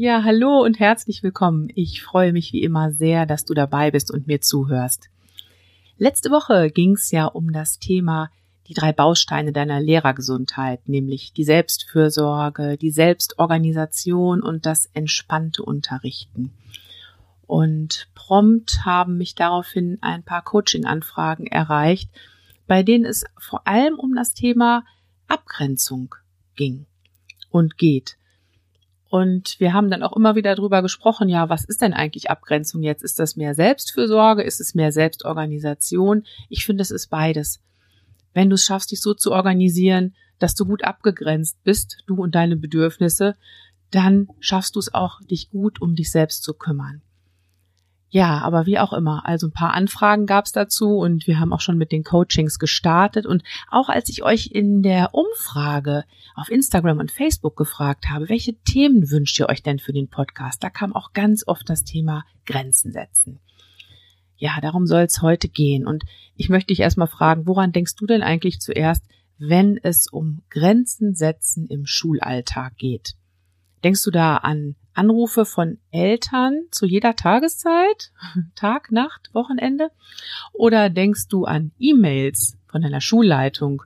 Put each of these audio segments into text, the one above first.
Ja, hallo und herzlich willkommen. Ich freue mich wie immer sehr, dass du dabei bist und mir zuhörst. Letzte Woche ging es ja um das Thema die drei Bausteine deiner Lehrergesundheit, nämlich die Selbstfürsorge, die Selbstorganisation und das entspannte Unterrichten. Und prompt haben mich daraufhin ein paar Coaching-Anfragen erreicht, bei denen es vor allem um das Thema Abgrenzung ging und geht. Und wir haben dann auch immer wieder darüber gesprochen, ja, was ist denn eigentlich Abgrenzung jetzt? Ist das mehr Selbstfürsorge? Ist es mehr Selbstorganisation? Ich finde, es ist beides. Wenn du es schaffst, dich so zu organisieren, dass du gut abgegrenzt bist, du und deine Bedürfnisse, dann schaffst du es auch, dich gut um dich selbst zu kümmern. Ja, aber wie auch immer. Also ein paar Anfragen gab es dazu und wir haben auch schon mit den Coachings gestartet. Und auch als ich euch in der Umfrage auf Instagram und Facebook gefragt habe, welche Themen wünscht ihr euch denn für den Podcast, da kam auch ganz oft das Thema Grenzen setzen. Ja, darum soll es heute gehen. Und ich möchte dich erstmal fragen, woran denkst du denn eigentlich zuerst, wenn es um Grenzen setzen im Schulalltag geht? Denkst du da an Anrufe von Eltern zu jeder Tageszeit, Tag, Nacht, Wochenende? Oder denkst du an E-Mails von deiner Schulleitung,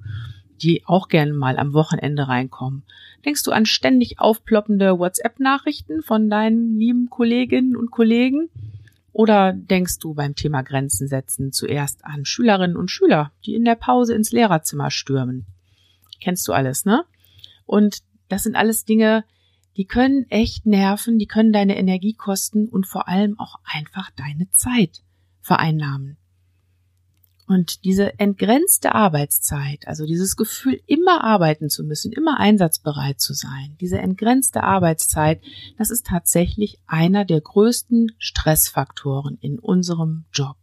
die auch gerne mal am Wochenende reinkommen? Denkst du an ständig aufploppende WhatsApp-Nachrichten von deinen lieben Kolleginnen und Kollegen? Oder denkst du beim Thema Grenzen setzen zuerst an Schülerinnen und Schüler, die in der Pause ins Lehrerzimmer stürmen? Kennst du alles, ne? Und das sind alles Dinge, die können echt nerven, die können deine Energie kosten und vor allem auch einfach deine Zeit vereinnahmen. Und diese entgrenzte Arbeitszeit, also dieses Gefühl, immer arbeiten zu müssen, immer einsatzbereit zu sein, diese entgrenzte Arbeitszeit, das ist tatsächlich einer der größten Stressfaktoren in unserem Job.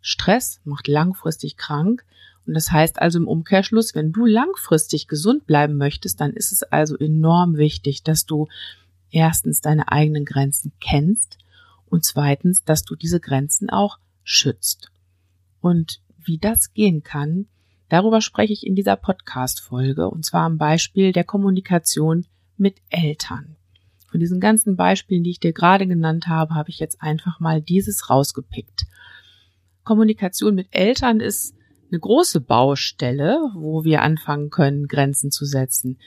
Stress macht langfristig krank und das heißt also im Umkehrschluss, wenn du langfristig gesund bleiben möchtest, dann ist es also enorm wichtig, dass du erstens deine eigenen Grenzen kennst und zweitens, dass du diese Grenzen auch schützt. Und wie das gehen kann, darüber spreche ich in dieser Podcast-Folge und zwar am Beispiel der Kommunikation mit Eltern. Von diesen ganzen Beispielen, die ich dir gerade genannt habe, habe ich jetzt einfach mal dieses rausgepickt. Kommunikation mit Eltern ist eine große Baustelle, wo wir anfangen können, Grenzen zu setzen.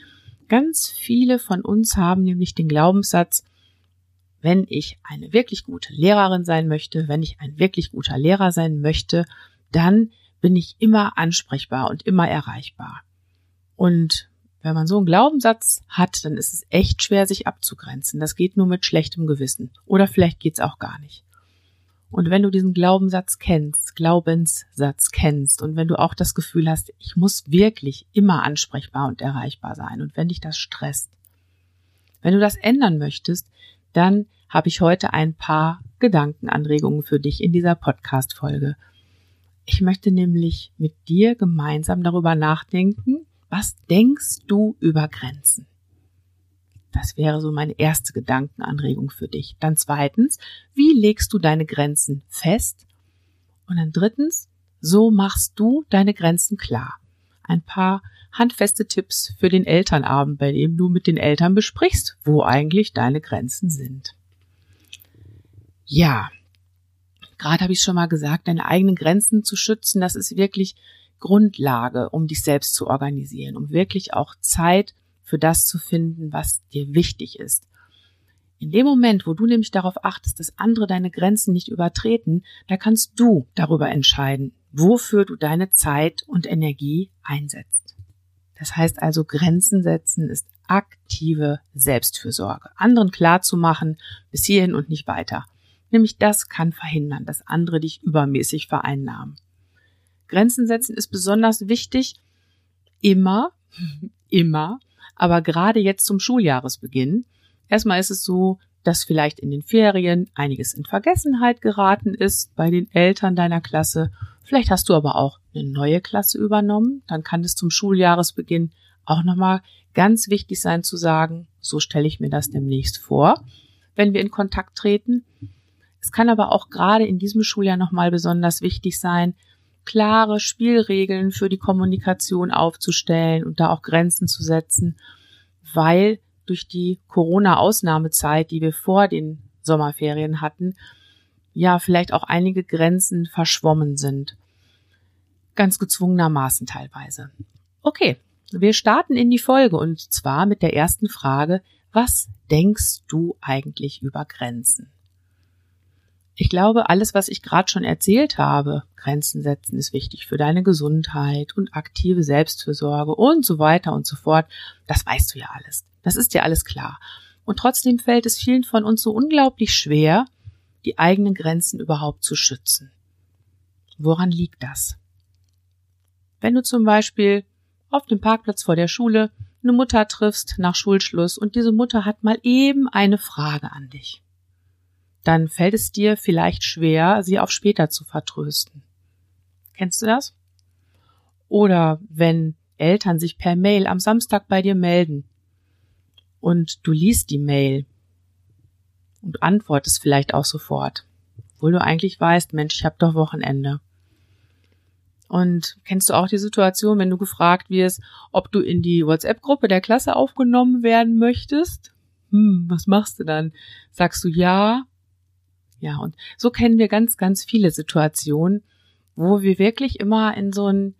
Ganz viele von uns haben nämlich den Glaubenssatz, wenn ich eine wirklich gute Lehrerin sein möchte, wenn ich ein wirklich guter Lehrer sein möchte, dann bin ich immer ansprechbar und immer erreichbar. Und wenn man so einen Glaubenssatz hat, dann ist es echt schwer, sich abzugrenzen. Das geht nur mit schlechtem Gewissen. Oder vielleicht geht's auch gar nicht. Und wenn du diesen Glaubenssatz kennst, Glaubenssatz kennst und wenn du auch das Gefühl hast, ich muss wirklich immer ansprechbar und erreichbar sein und wenn dich das stresst, wenn du das ändern möchtest, dann habe ich heute ein paar Gedankenanregungen für dich in dieser Podcast-Folge. Ich möchte nämlich mit dir gemeinsam darüber nachdenken, was denkst du über Grenzen? Das wäre so meine erste Gedankenanregung für dich. Dann zweitens, wie legst du deine Grenzen fest? Und dann drittens, so machst du deine Grenzen klar. Ein paar handfeste Tipps für den Elternabend, bei dem du mit den Eltern besprichst, wo eigentlich deine Grenzen sind. Ja, gerade habe ich schon mal gesagt, deine eigenen Grenzen zu schützen, das ist wirklich Grundlage, um dich selbst zu organisieren, um wirklich auch Zeit für das zu finden, was dir wichtig ist. In dem Moment, wo du nämlich darauf achtest, dass andere deine Grenzen nicht übertreten, da kannst du darüber entscheiden, wofür du deine Zeit und Energie einsetzt. Das heißt also, Grenzen setzen ist aktive Selbstfürsorge. Anderen klar zu machen, bis hierhin und nicht weiter. Nämlich das kann verhindern, dass andere dich übermäßig vereinnahmen. Grenzen setzen ist besonders wichtig, immer, immer, aber gerade jetzt zum Schuljahresbeginn. Erstmal ist es so, dass vielleicht in den Ferien einiges in Vergessenheit geraten ist bei den Eltern deiner Klasse. Vielleicht hast du aber auch eine neue Klasse übernommen. Dann kann es zum Schuljahresbeginn auch nochmal ganz wichtig sein zu sagen, so stelle ich mir das demnächst vor, wenn wir in Kontakt treten. Es kann aber auch gerade in diesem Schuljahr nochmal besonders wichtig sein, klare Spielregeln für die Kommunikation aufzustellen und da auch Grenzen zu setzen, weil durch die Corona-Ausnahmezeit, die wir vor den Sommerferien hatten, ja vielleicht auch einige Grenzen verschwommen sind. Ganz gezwungenermaßen teilweise. Okay, wir starten in die Folge und zwar mit der ersten Frage, was denkst du eigentlich über Grenzen? Ich glaube, alles, was ich gerade schon erzählt habe, Grenzen setzen ist wichtig für deine Gesundheit und aktive Selbstfürsorge und so weiter und so fort, das weißt du ja alles. Das ist dir alles klar. Und trotzdem fällt es vielen von uns so unglaublich schwer, die eigenen Grenzen überhaupt zu schützen. Woran liegt das? Wenn du zum Beispiel auf dem Parkplatz vor der Schule eine Mutter triffst nach Schulschluss und diese Mutter hat mal eben eine Frage an dich, dann fällt es dir vielleicht schwer, sie auf später zu vertrösten. Kennst du das? Oder wenn Eltern sich per Mail am Samstag bei dir melden und du liest die Mail und antwortest vielleicht auch sofort, obwohl du eigentlich weißt, Mensch, ich habe doch Wochenende. Und kennst du auch die Situation, wenn du gefragt wirst, ob du in die WhatsApp-Gruppe der Klasse aufgenommen werden möchtest? Hm, was machst du dann? Sagst du ja? Ja, und so kennen wir ganz, ganz viele Situationen, wo wir wirklich immer in so ein,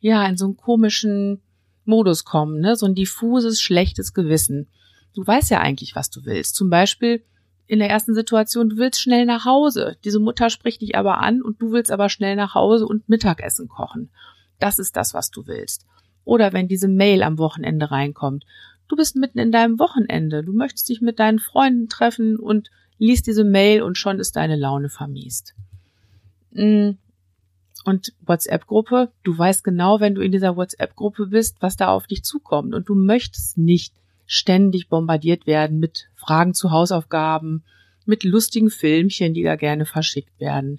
ja, in so einen komischen Modus kommen, ne? So ein diffuses, schlechtes Gewissen du weißt ja eigentlich, was du willst. Zum Beispiel in der ersten Situation, du willst schnell nach Hause. Diese Mutter spricht dich aber an und du willst aber schnell nach Hause und Mittagessen kochen. Das ist das, was du willst. Oder wenn diese Mail am Wochenende reinkommt. Du bist mitten in deinem Wochenende. Du möchtest dich mit deinen Freunden treffen und liest diese Mail und schon ist deine Laune vermiest. Mm. Und WhatsApp-Gruppe, du weißt genau, wenn du in dieser WhatsApp-Gruppe bist, was da auf dich zukommt. Und du möchtest nicht ständig bombardiert werden mit Fragen zu Hausaufgaben, mit lustigen Filmchen, die da gerne verschickt werden.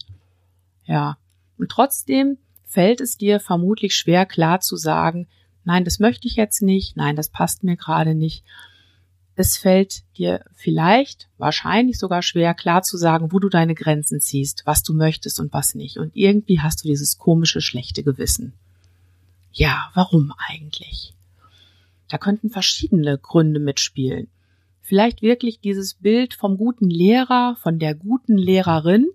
Ja. Und trotzdem fällt es dir vermutlich schwer klar zu sagen, nein, das möchte ich jetzt nicht, nein, das passt mir gerade nicht. Es fällt dir vielleicht, wahrscheinlich sogar schwer klar zu sagen, wo du deine Grenzen ziehst, was du möchtest und was nicht. Und irgendwie hast du dieses komische, schlechte Gewissen. Ja, warum eigentlich? Da könnten verschiedene Gründe mitspielen. Vielleicht wirklich dieses Bild vom guten Lehrer, von der guten Lehrerin,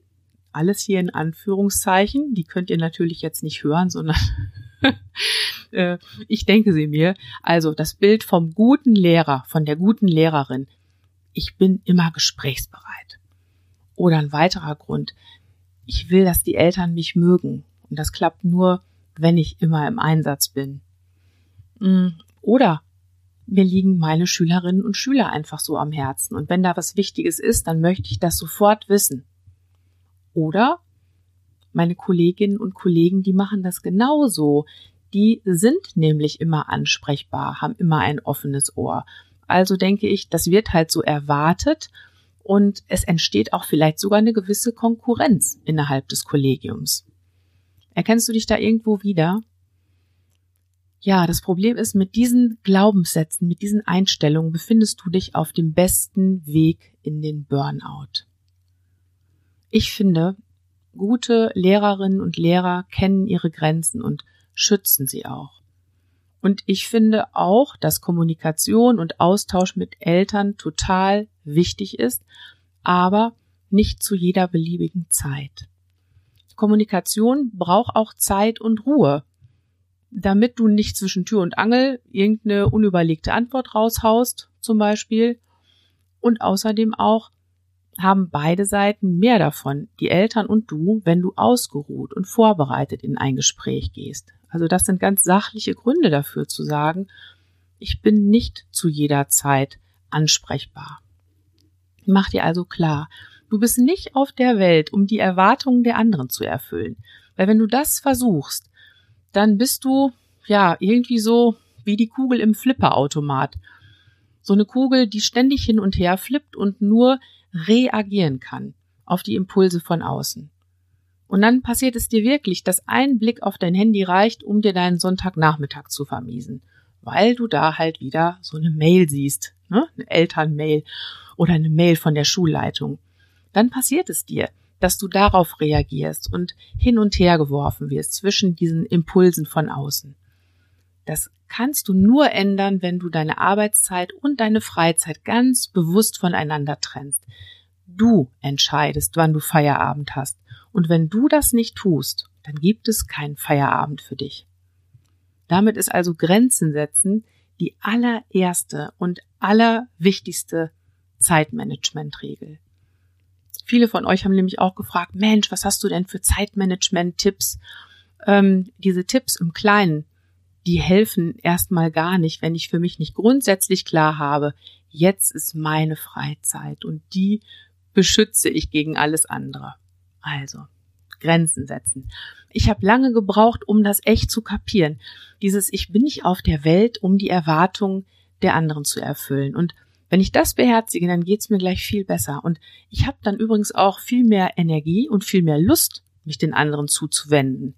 alles hier in Anführungszeichen, die könnt ihr natürlich jetzt nicht hören, sondern ich denke sie mir. Also das Bild vom guten Lehrer, von der guten Lehrerin. Ich bin immer gesprächsbereit. Oder ein weiterer Grund. Ich will, dass die Eltern mich mögen. Und das klappt nur, wenn ich immer im Einsatz bin. Mm, oder mir liegen meine Schülerinnen und Schüler einfach so am Herzen. Und wenn da was Wichtiges ist, dann möchte ich das sofort wissen. Oder meine Kolleginnen und Kollegen, die machen das genauso. Die sind nämlich immer ansprechbar, haben immer ein offenes Ohr. Also denke ich, das wird halt so erwartet und es entsteht auch vielleicht sogar eine gewisse Konkurrenz innerhalb des Kollegiums. Erkennst du dich da irgendwo wieder? Ja, das Problem ist, mit diesen Glaubenssätzen, mit diesen Einstellungen befindest du dich auf dem besten Weg in den Burnout. Ich finde, gute Lehrerinnen und Lehrer kennen ihre Grenzen und schützen sie auch. Und ich finde auch, dass Kommunikation und Austausch mit Eltern total wichtig ist, aber nicht zu jeder beliebigen Zeit. Kommunikation braucht auch Zeit und Ruhe damit du nicht zwischen Tür und Angel irgendeine unüberlegte Antwort raushaust, zum Beispiel. Und außerdem auch haben beide Seiten mehr davon, die Eltern und du, wenn du ausgeruht und vorbereitet in ein Gespräch gehst. Also das sind ganz sachliche Gründe dafür zu sagen, ich bin nicht zu jeder Zeit ansprechbar. Mach dir also klar, Du bist nicht auf der Welt, um die Erwartungen der anderen zu erfüllen. Weil wenn du das versuchst, dann bist du, ja, irgendwie so wie die Kugel im Flipperautomat. So eine Kugel, die ständig hin und her flippt und nur reagieren kann auf die Impulse von außen. Und dann passiert es dir wirklich, dass ein Blick auf dein Handy reicht, um dir deinen Sonntagnachmittag zu vermiesen, weil du da halt wieder so eine Mail siehst, ne? eine Elternmail oder eine Mail von der Schulleitung. Dann passiert es dir, dass du darauf reagierst und hin und her geworfen wirst zwischen diesen Impulsen von außen. Das kannst du nur ändern, wenn du deine Arbeitszeit und deine Freizeit ganz bewusst voneinander trennst. Du entscheidest, wann du Feierabend hast und wenn du das nicht tust, dann gibt es keinen Feierabend für dich. Damit ist also Grenzen setzen die allererste und allerwichtigste Zeitmanagement-Regel. Viele von euch haben nämlich auch gefragt, Mensch, was hast du denn für Zeitmanagement-Tipps? Ähm, diese Tipps im Kleinen, die helfen erstmal gar nicht, wenn ich für mich nicht grundsätzlich klar habe, jetzt ist meine Freizeit und die beschütze ich gegen alles andere. Also, Grenzen setzen. Ich habe lange gebraucht, um das echt zu kapieren. Dieses Ich bin nicht auf der Welt, um die Erwartungen der anderen zu erfüllen. Und wenn ich das beherzige, dann geht's mir gleich viel besser. Und ich habe dann übrigens auch viel mehr Energie und viel mehr Lust, mich den anderen zuzuwenden.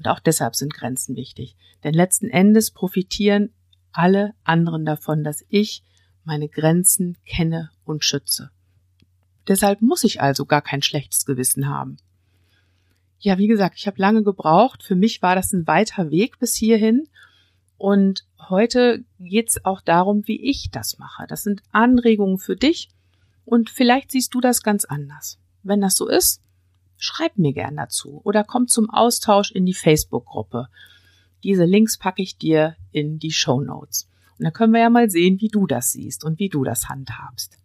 Und auch deshalb sind Grenzen wichtig. Denn letzten Endes profitieren alle anderen davon, dass ich meine Grenzen kenne und schütze. Deshalb muss ich also gar kein schlechtes Gewissen haben. Ja, wie gesagt, ich habe lange gebraucht. Für mich war das ein weiter Weg bis hierhin. Und heute geht's auch darum, wie ich das mache. Das sind Anregungen für dich und vielleicht siehst du das ganz anders. Wenn das so ist, schreib mir gern dazu oder komm zum Austausch in die Facebook-Gruppe. Diese Links packe ich dir in die Show Notes. Und dann können wir ja mal sehen, wie du das siehst und wie du das handhabst.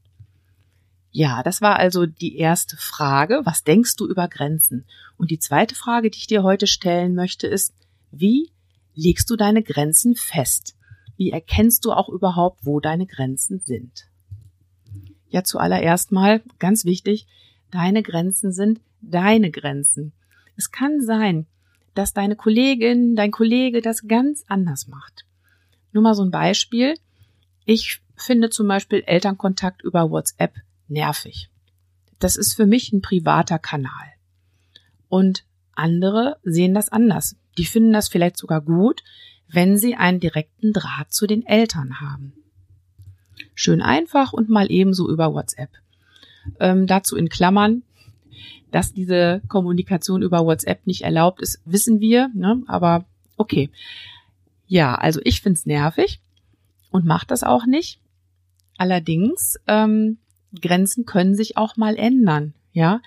Ja, das war also die erste Frage. Was denkst du über Grenzen? Und die zweite Frage, die ich dir heute stellen möchte, ist, wie legst du deine Grenzen fest? Wie erkennst du auch überhaupt, wo deine Grenzen sind? Ja, zuallererst mal, ganz wichtig, deine Grenzen sind deine Grenzen. Es kann sein, dass deine Kollegin, dein Kollege das ganz anders macht. Nur mal so ein Beispiel. Ich finde zum Beispiel Elternkontakt über WhatsApp nervig. Das ist für mich ein privater Kanal. Und andere sehen das anders. Die finden das vielleicht sogar gut, wenn sie einen direkten Draht zu den Eltern haben. Schön einfach und mal ebenso über WhatsApp. Ähm, dazu in Klammern, dass diese Kommunikation über WhatsApp nicht erlaubt ist, wissen wir, ne? aber okay. Ja, also ich find's nervig und mache das auch nicht. Allerdings ähm, Grenzen können sich auch mal ändern, ja.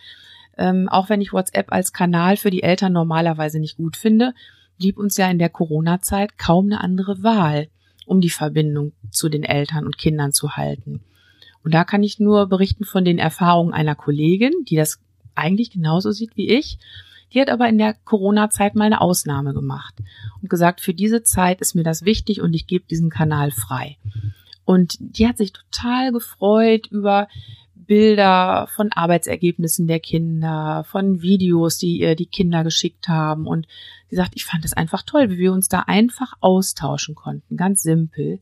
Ähm, auch wenn ich WhatsApp als Kanal für die Eltern normalerweise nicht gut finde, blieb uns ja in der Corona-Zeit kaum eine andere Wahl, um die Verbindung zu den Eltern und Kindern zu halten. Und da kann ich nur berichten von den Erfahrungen einer Kollegin, die das eigentlich genauso sieht wie ich. Die hat aber in der Corona-Zeit mal eine Ausnahme gemacht und gesagt, für diese Zeit ist mir das wichtig und ich gebe diesen Kanal frei. Und die hat sich total gefreut über Bilder von Arbeitsergebnissen der Kinder, von Videos, die ihr die Kinder geschickt haben. Und sie sagt, ich fand es einfach toll, wie wir uns da einfach austauschen konnten. Ganz simpel.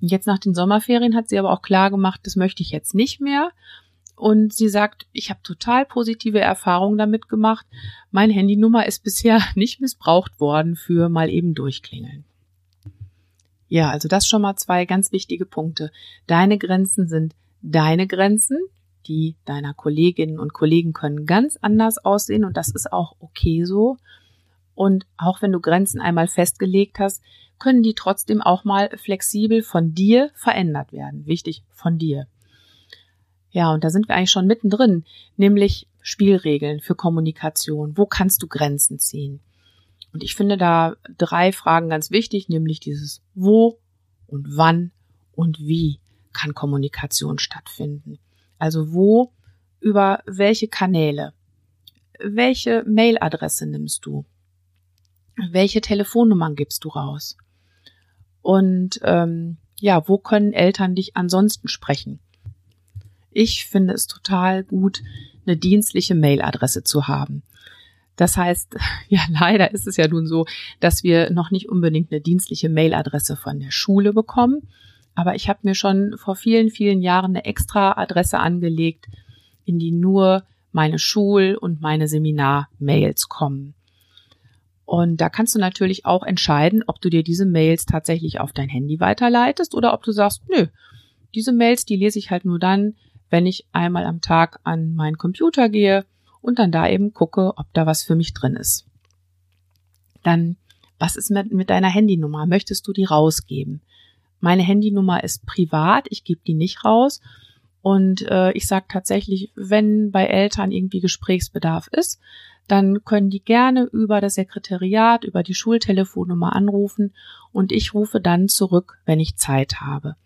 Und jetzt nach den Sommerferien hat sie aber auch klar gemacht, das möchte ich jetzt nicht mehr. Und sie sagt, ich habe total positive Erfahrungen damit gemacht. Meine Handynummer ist bisher nicht missbraucht worden für mal eben durchklingeln. Ja, also das schon mal zwei ganz wichtige Punkte. Deine Grenzen sind deine Grenzen, die deiner Kolleginnen und Kollegen können ganz anders aussehen und das ist auch okay so. Und auch wenn du Grenzen einmal festgelegt hast, können die trotzdem auch mal flexibel von dir verändert werden. Wichtig, von dir. Ja, und da sind wir eigentlich schon mittendrin, nämlich Spielregeln für Kommunikation. Wo kannst du Grenzen ziehen? Und ich finde da drei Fragen ganz wichtig, nämlich dieses Wo und wann und wie kann Kommunikation stattfinden. Also wo, über welche Kanäle, welche Mailadresse nimmst du, welche Telefonnummern gibst du raus und ähm, ja, wo können Eltern dich ansonsten sprechen? Ich finde es total gut, eine dienstliche Mailadresse zu haben. Das heißt, ja, leider ist es ja nun so, dass wir noch nicht unbedingt eine dienstliche Mailadresse von der Schule bekommen. Aber ich habe mir schon vor vielen, vielen Jahren eine extra Adresse angelegt, in die nur meine Schul- und meine Seminar-Mails kommen. Und da kannst du natürlich auch entscheiden, ob du dir diese Mails tatsächlich auf dein Handy weiterleitest oder ob du sagst, nö, diese Mails, die lese ich halt nur dann, wenn ich einmal am Tag an meinen Computer gehe und dann da eben gucke, ob da was für mich drin ist. Dann, was ist mit, mit deiner Handynummer? Möchtest du die rausgeben? Meine Handynummer ist privat, ich gebe die nicht raus. Und äh, ich sage tatsächlich, wenn bei Eltern irgendwie Gesprächsbedarf ist, dann können die gerne über das Sekretariat, über die Schultelefonnummer anrufen und ich rufe dann zurück, wenn ich Zeit habe.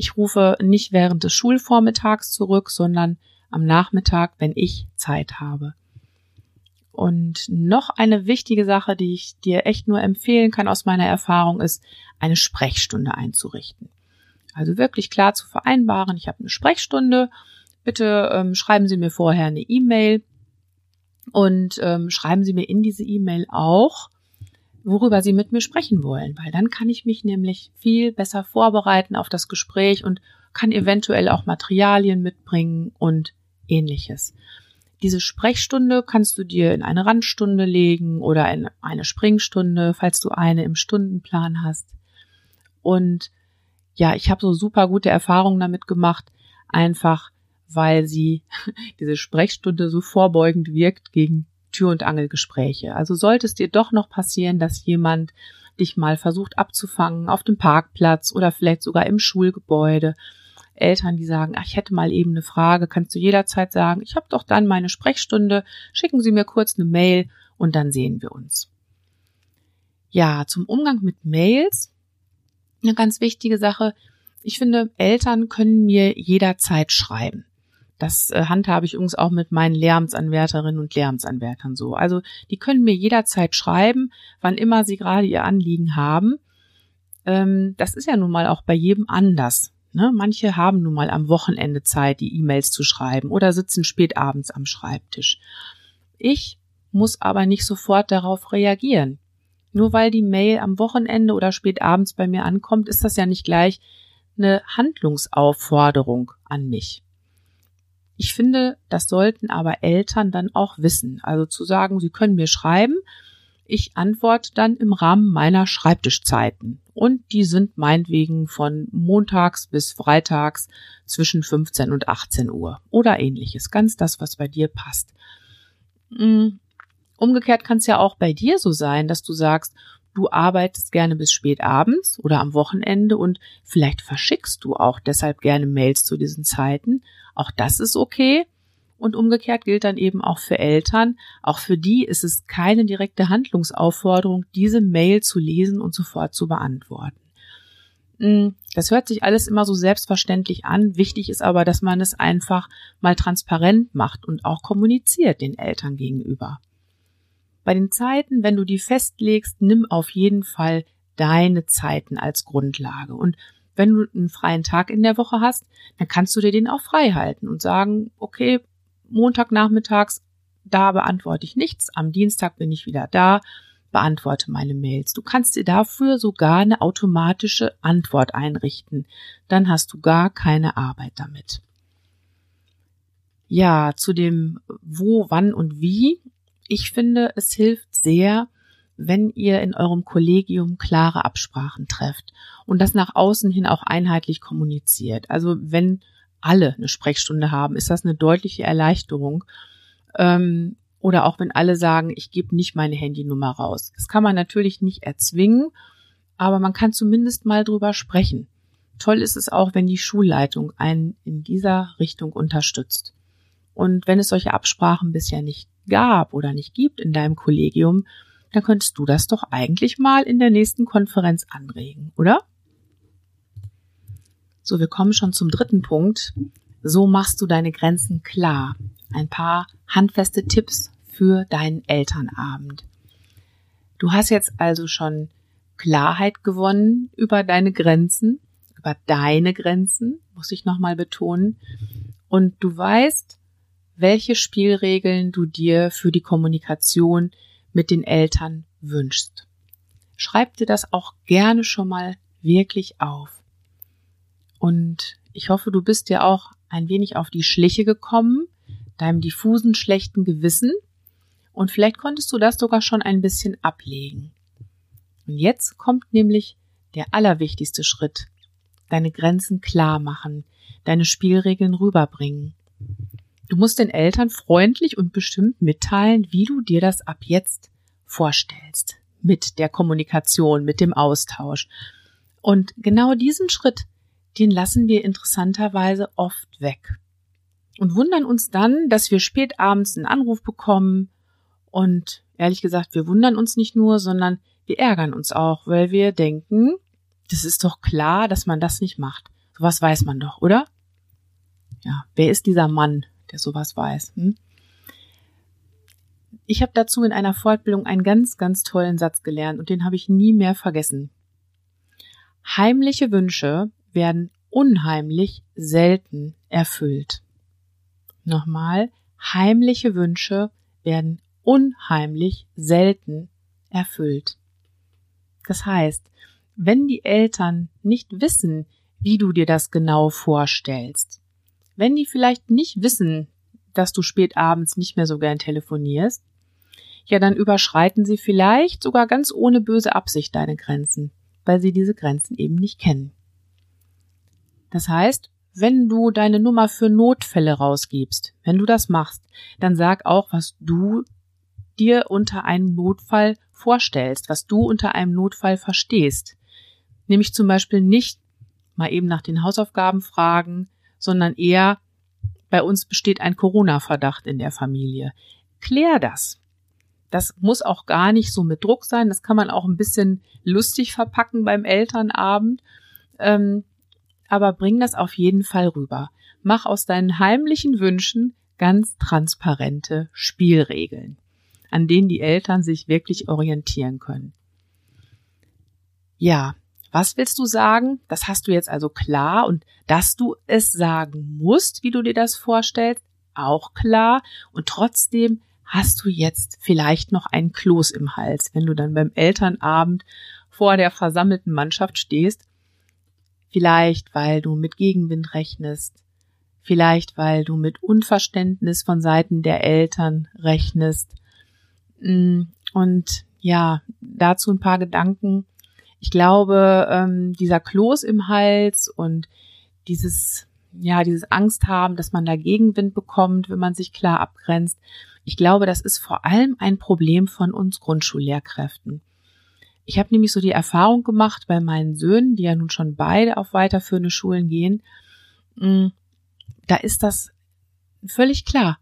Ich rufe nicht während des Schulvormittags zurück, sondern am Nachmittag, wenn ich Zeit habe. Und noch eine wichtige Sache, die ich dir echt nur empfehlen kann aus meiner Erfahrung, ist, eine Sprechstunde einzurichten. Also wirklich klar zu vereinbaren, ich habe eine Sprechstunde, bitte ähm, schreiben Sie mir vorher eine E-Mail und ähm, schreiben Sie mir in diese E-Mail auch, worüber Sie mit mir sprechen wollen, weil dann kann ich mich nämlich viel besser vorbereiten auf das Gespräch und kann eventuell auch Materialien mitbringen und ähnliches. Diese Sprechstunde kannst du dir in eine Randstunde legen oder in eine Springstunde, falls du eine im Stundenplan hast. Und ja, ich habe so super gute Erfahrungen damit gemacht, einfach weil sie diese Sprechstunde so vorbeugend wirkt gegen Tür- und Angelgespräche. Also sollte es dir doch noch passieren, dass jemand dich mal versucht abzufangen auf dem Parkplatz oder vielleicht sogar im Schulgebäude. Eltern, die sagen, ach, ich hätte mal eben eine Frage, kannst du jederzeit sagen, ich habe doch dann meine Sprechstunde, schicken Sie mir kurz eine Mail und dann sehen wir uns. Ja, zum Umgang mit Mails, eine ganz wichtige Sache. Ich finde, Eltern können mir jederzeit schreiben. Das äh, handhabe ich übrigens auch mit meinen Lehramtsanwärterinnen und Lehramtsanwärtern so. Also die können mir jederzeit schreiben, wann immer sie gerade ihr Anliegen haben. Ähm, das ist ja nun mal auch bei jedem anders. Ne? Manche haben nun mal am Wochenende Zeit, die E-Mails zu schreiben oder sitzen spät abends am Schreibtisch. Ich muss aber nicht sofort darauf reagieren. Nur weil die Mail am Wochenende oder spät abends bei mir ankommt, ist das ja nicht gleich eine Handlungsaufforderung an mich. Ich finde, das sollten aber Eltern dann auch wissen. Also zu sagen, sie können mir schreiben, ich antworte dann im Rahmen meiner Schreibtischzeiten. Und die sind meinetwegen von montags bis freitags zwischen 15 und 18 Uhr oder ähnliches. Ganz das, was bei dir passt. Hm, umgekehrt kann es ja auch bei dir so sein, dass du sagst, du arbeitest gerne bis spät abends oder am Wochenende und vielleicht verschickst du auch deshalb gerne Mails zu diesen Zeiten. Auch das ist okay. Und umgekehrt gilt dann eben auch für Eltern. Auch für die ist es keine direkte Handlungsaufforderung, diese Mail zu lesen und sofort zu beantworten. Hm, das hört sich alles immer so selbstverständlich an. Wichtig ist aber, dass man es einfach mal transparent macht und auch kommuniziert den Eltern gegenüber. Bei den Zeiten, wenn du die festlegst, nimm auf jeden Fall deine Zeiten als Grundlage. Und wenn du einen freien Tag in der Woche hast, dann kannst du dir den auch frei halten und sagen, okay, Montagnachmittags, da beantworte ich nichts, am Dienstag bin ich wieder da, beantworte meine Mails. Du kannst dir dafür sogar eine automatische Antwort einrichten. Dann hast du gar keine Arbeit damit. Ja, zu dem wo, wann und wie ich finde, es hilft sehr, wenn ihr in eurem Kollegium klare Absprachen trefft und das nach außen hin auch einheitlich kommuniziert. Also wenn alle eine Sprechstunde haben, ist das eine deutliche Erleichterung. Ähm, oder auch wenn alle sagen, ich gebe nicht meine Handynummer raus. Das kann man natürlich nicht erzwingen, aber man kann zumindest mal drüber sprechen. Toll ist es auch, wenn die Schulleitung einen in dieser Richtung unterstützt. Und wenn es solche Absprachen bisher nicht gab oder nicht gibt in deinem Kollegium, dann könntest du das doch eigentlich mal in der nächsten Konferenz anregen, oder? So, wir kommen schon zum dritten Punkt. So machst du deine Grenzen klar. Ein paar handfeste Tipps für deinen Elternabend. Du hast jetzt also schon Klarheit gewonnen über deine Grenzen, über deine Grenzen, muss ich nochmal betonen. und du weißt, welche Spielregeln du dir für die Kommunikation mit den Eltern wünschst. Schreib dir das auch gerne schon mal wirklich auf. Und ich hoffe, du bist dir auch ein wenig auf die Schliche gekommen, deinem diffusen schlechten Gewissen, und vielleicht konntest du das sogar schon ein bisschen ablegen. Und jetzt kommt nämlich der allerwichtigste Schritt. Deine Grenzen klar machen, deine Spielregeln rüberbringen. Du musst den Eltern freundlich und bestimmt mitteilen, wie du dir das ab jetzt vorstellst. Mit der Kommunikation, mit dem Austausch. Und genau diesen Schritt, den lassen wir interessanterweise oft weg. Und wundern uns dann, dass wir spät abends einen Anruf bekommen. Und ehrlich gesagt, wir wundern uns nicht nur, sondern wir ärgern uns auch, weil wir denken, das ist doch klar, dass man das nicht macht. Sowas weiß man doch, oder? Ja, wer ist dieser Mann, der sowas weiß? Hm? Ich habe dazu in einer Fortbildung einen ganz, ganz tollen Satz gelernt und den habe ich nie mehr vergessen. Heimliche Wünsche werden unheimlich selten erfüllt. Nochmal, heimliche Wünsche werden unheimlich selten erfüllt. Das heißt, wenn die Eltern nicht wissen, wie du dir das genau vorstellst, wenn die vielleicht nicht wissen, dass du spät abends nicht mehr so gern telefonierst, ja, dann überschreiten sie vielleicht sogar ganz ohne böse Absicht deine Grenzen, weil sie diese Grenzen eben nicht kennen. Das heißt, wenn du deine Nummer für Notfälle rausgibst, wenn du das machst, dann sag auch, was du dir unter einem Notfall vorstellst, was du unter einem Notfall verstehst. Nämlich zum Beispiel nicht mal eben nach den Hausaufgaben fragen, sondern eher, bei uns besteht ein Corona-Verdacht in der Familie. Klär das. Das muss auch gar nicht so mit Druck sein. Das kann man auch ein bisschen lustig verpacken beim Elternabend. Ähm, aber bring das auf jeden Fall rüber. Mach aus deinen heimlichen Wünschen ganz transparente Spielregeln, an denen die Eltern sich wirklich orientieren können. Ja, was willst du sagen? Das hast du jetzt also klar und dass du es sagen musst, wie du dir das vorstellst, auch klar und trotzdem hast du jetzt vielleicht noch ein Kloß im Hals, wenn du dann beim Elternabend vor der versammelten Mannschaft stehst. Vielleicht, weil du mit Gegenwind rechnest. Vielleicht, weil du mit Unverständnis von Seiten der Eltern rechnest. Mm, und ja, dazu ein paar Gedanken. Ich glaube, ähm, dieser Kloß im Hals und dieses, ja, dieses Angst haben, dass man da Gegenwind bekommt, wenn man sich klar abgrenzt, ich glaube, das ist vor allem ein Problem von uns Grundschullehrkräften. Ich habe nämlich so die Erfahrung gemacht bei meinen Söhnen, die ja nun schon beide auf weiterführende Schulen gehen, mm, da ist das völlig klar,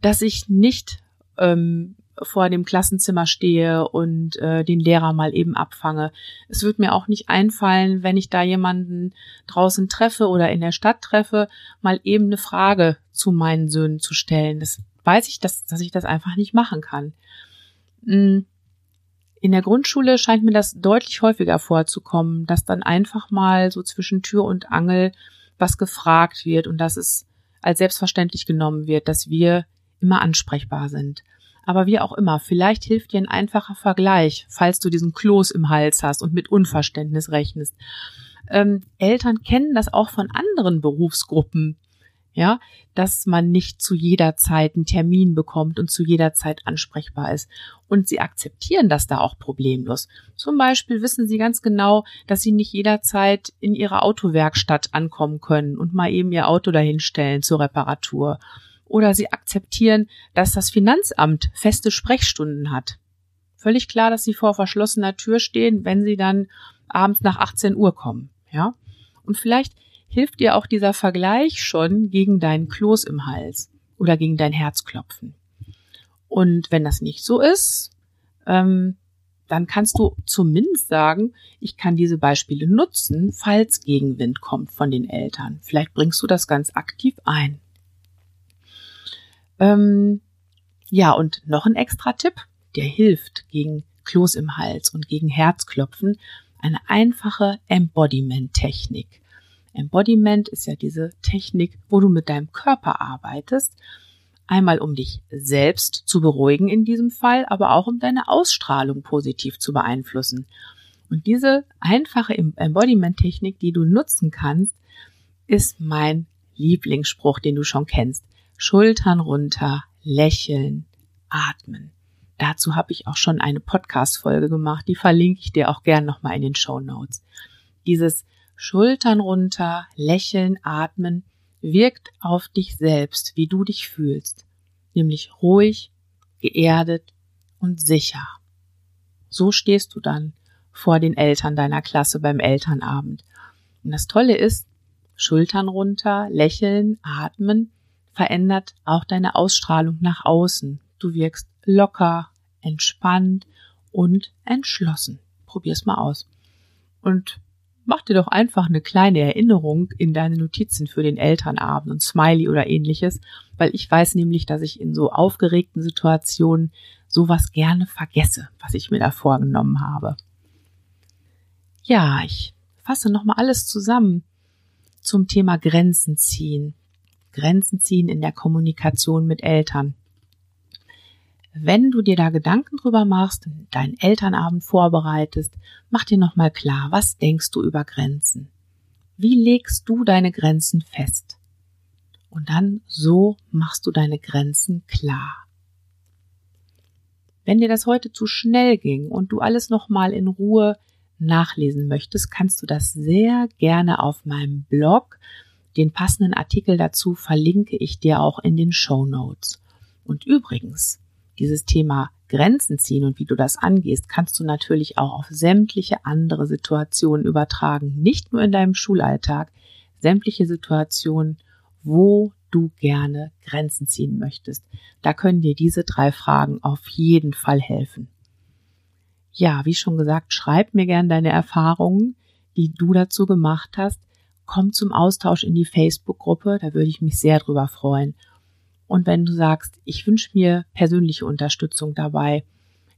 dass ich nicht ähm, vor dem Klassenzimmer stehe und äh, den Lehrer mal eben abfange. Es wird mir auch nicht einfallen, wenn ich da jemanden draußen treffe oder in der Stadt treffe, mal eben eine Frage zu meinen Söhnen zu stellen. Das weiß ich, dass, dass ich das einfach nicht machen kann. Mm, in der Grundschule scheint mir das deutlich häufiger vorzukommen, dass dann einfach mal so zwischen Tür und Angel was gefragt wird und dass es als selbstverständlich genommen wird, dass wir immer ansprechbar sind. Aber wie auch immer, vielleicht hilft dir ein einfacher Vergleich, falls du diesen Kloß im Hals hast und mit Unverständnis rechnest. Ähm, Eltern kennen das auch von anderen Berufsgruppen ja, dass man nicht zu jeder Zeit einen Termin bekommt und zu jeder Zeit ansprechbar ist. Und sie akzeptieren das da auch problemlos. Zum Beispiel wissen sie ganz genau, dass sie nicht jederzeit in ihrer Autowerkstatt ankommen können und mal eben ihr Auto dahinstellen zur Reparatur. Oder sie akzeptieren, dass das Finanzamt feste Sprechstunden hat. Völlig klar, dass sie vor verschlossener Tür stehen, wenn sie dann abends nach 18 Uhr kommen, ja. Und vielleicht hilft dir auch dieser Vergleich schon gegen deinen Kloß im Hals oder gegen dein Herzklopfen. Und wenn das nicht so ist, ähm, dann kannst du zumindest sagen, ich kann diese Beispiele nutzen, falls Gegenwind kommt von den Eltern. Vielleicht bringst du das ganz aktiv ein. Ähm, ja, und noch ein extra Tipp, der hilft gegen Kloß im Hals und gegen Herzklopfen, eine einfache Embodiment-Technik. Embodiment ist ja diese Technik, wo du mit deinem Körper arbeitest. Einmal um dich selbst zu beruhigen in diesem Fall, aber auch um deine Ausstrahlung positiv zu beeinflussen. Und diese einfache Embodiment-Technik, die du nutzen kannst, ist mein Lieblingsspruch, den du schon kennst. Schultern runter, lächeln, atmen. Dazu habe ich auch schon eine Podcast-Folge gemacht, die verlinke ich dir auch gern nochmal in den Show Notes. Dieses Schultern runter, lächeln, atmen wirkt auf dich selbst, wie du dich fühlst, nämlich ruhig, geerdet und sicher. So stehst du dann vor den Eltern deiner Klasse beim Elternabend. Und das Tolle ist, Schultern runter, lächeln, atmen verändert auch deine Ausstrahlung nach außen. Du wirkst locker, entspannt und entschlossen. Probier's mal aus. Und mach dir doch einfach eine kleine Erinnerung in deine Notizen für den Elternabend und Smiley oder ähnliches, weil ich weiß nämlich, dass ich in so aufgeregten Situationen sowas gerne vergesse, was ich mir da vorgenommen habe. Ja, ich fasse nochmal alles zusammen zum Thema Grenzen ziehen. Grenzen ziehen in der Kommunikation mit Eltern. Wenn du dir da Gedanken drüber machst, deinen Elternabend vorbereitest, mach dir nochmal klar, was denkst du über Grenzen? Wie legst du deine Grenzen fest? Und dann so machst du deine Grenzen klar. Wenn dir das heute zu schnell ging und du alles nochmal in Ruhe nachlesen möchtest, kannst du das sehr gerne auf meinem Blog. Den passenden Artikel dazu verlinke ich dir auch in den Show Notes. Und übrigens, dieses Thema Grenzen ziehen und wie du das angehst, kannst du natürlich auch auf sämtliche andere Situationen übertragen. Nicht nur in deinem Schulalltag, sämtliche Situationen, wo du gerne Grenzen ziehen möchtest. Da können dir diese drei Fragen auf jeden Fall helfen. Ja, wie schon gesagt, schreib mir gern deine Erfahrungen, die du dazu gemacht hast. Komm zum Austausch in die Facebook-Gruppe, da würde ich mich sehr drüber freuen. Und wenn du sagst, ich wünsche mir persönliche Unterstützung dabei,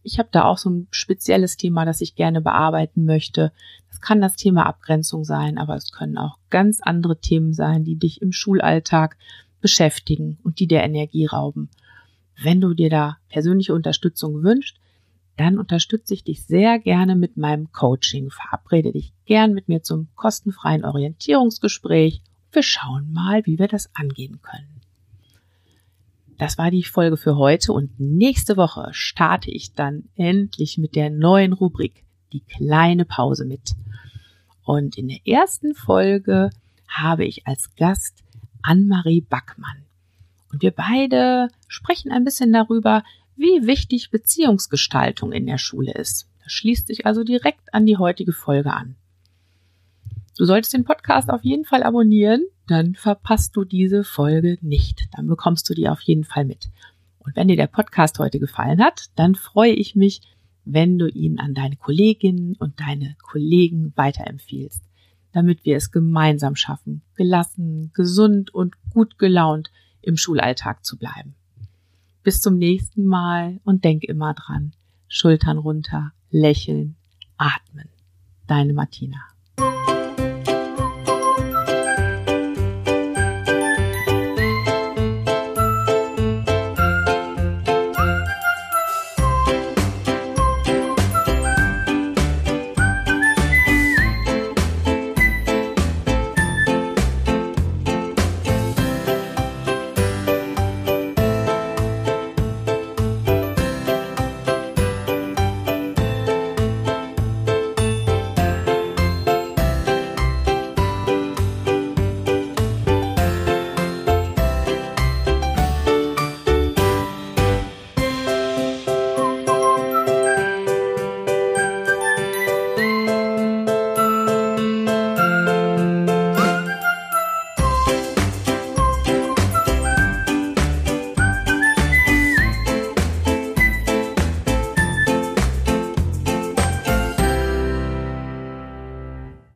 ich habe da auch so ein spezielles Thema, das ich gerne bearbeiten möchte. Das kann das Thema Abgrenzung sein, aber es können auch ganz andere Themen sein, die dich im Schulalltag beschäftigen und die dir Energie rauben. Wenn du dir da persönliche Unterstützung wünschst, dann unterstütze ich dich sehr gerne mit meinem Coaching. Verabrede dich gern mit mir zum kostenfreien Orientierungsgespräch. Wir schauen mal, wie wir das angehen können. Das war die Folge für heute und nächste Woche starte ich dann endlich mit der neuen Rubrik, die kleine Pause mit. Und in der ersten Folge habe ich als Gast Anne-Marie Backmann. Und wir beide sprechen ein bisschen darüber, wie wichtig Beziehungsgestaltung in der Schule ist. Das schließt sich also direkt an die heutige Folge an. Du solltest den Podcast auf jeden Fall abonnieren, dann verpasst du diese Folge nicht. Dann bekommst du die auf jeden Fall mit. Und wenn dir der Podcast heute gefallen hat, dann freue ich mich, wenn du ihn an deine Kolleginnen und deine Kollegen weiterempfiehlst, damit wir es gemeinsam schaffen, gelassen, gesund und gut gelaunt im Schulalltag zu bleiben. Bis zum nächsten Mal und denk immer dran, Schultern runter, lächeln, atmen. Deine Martina.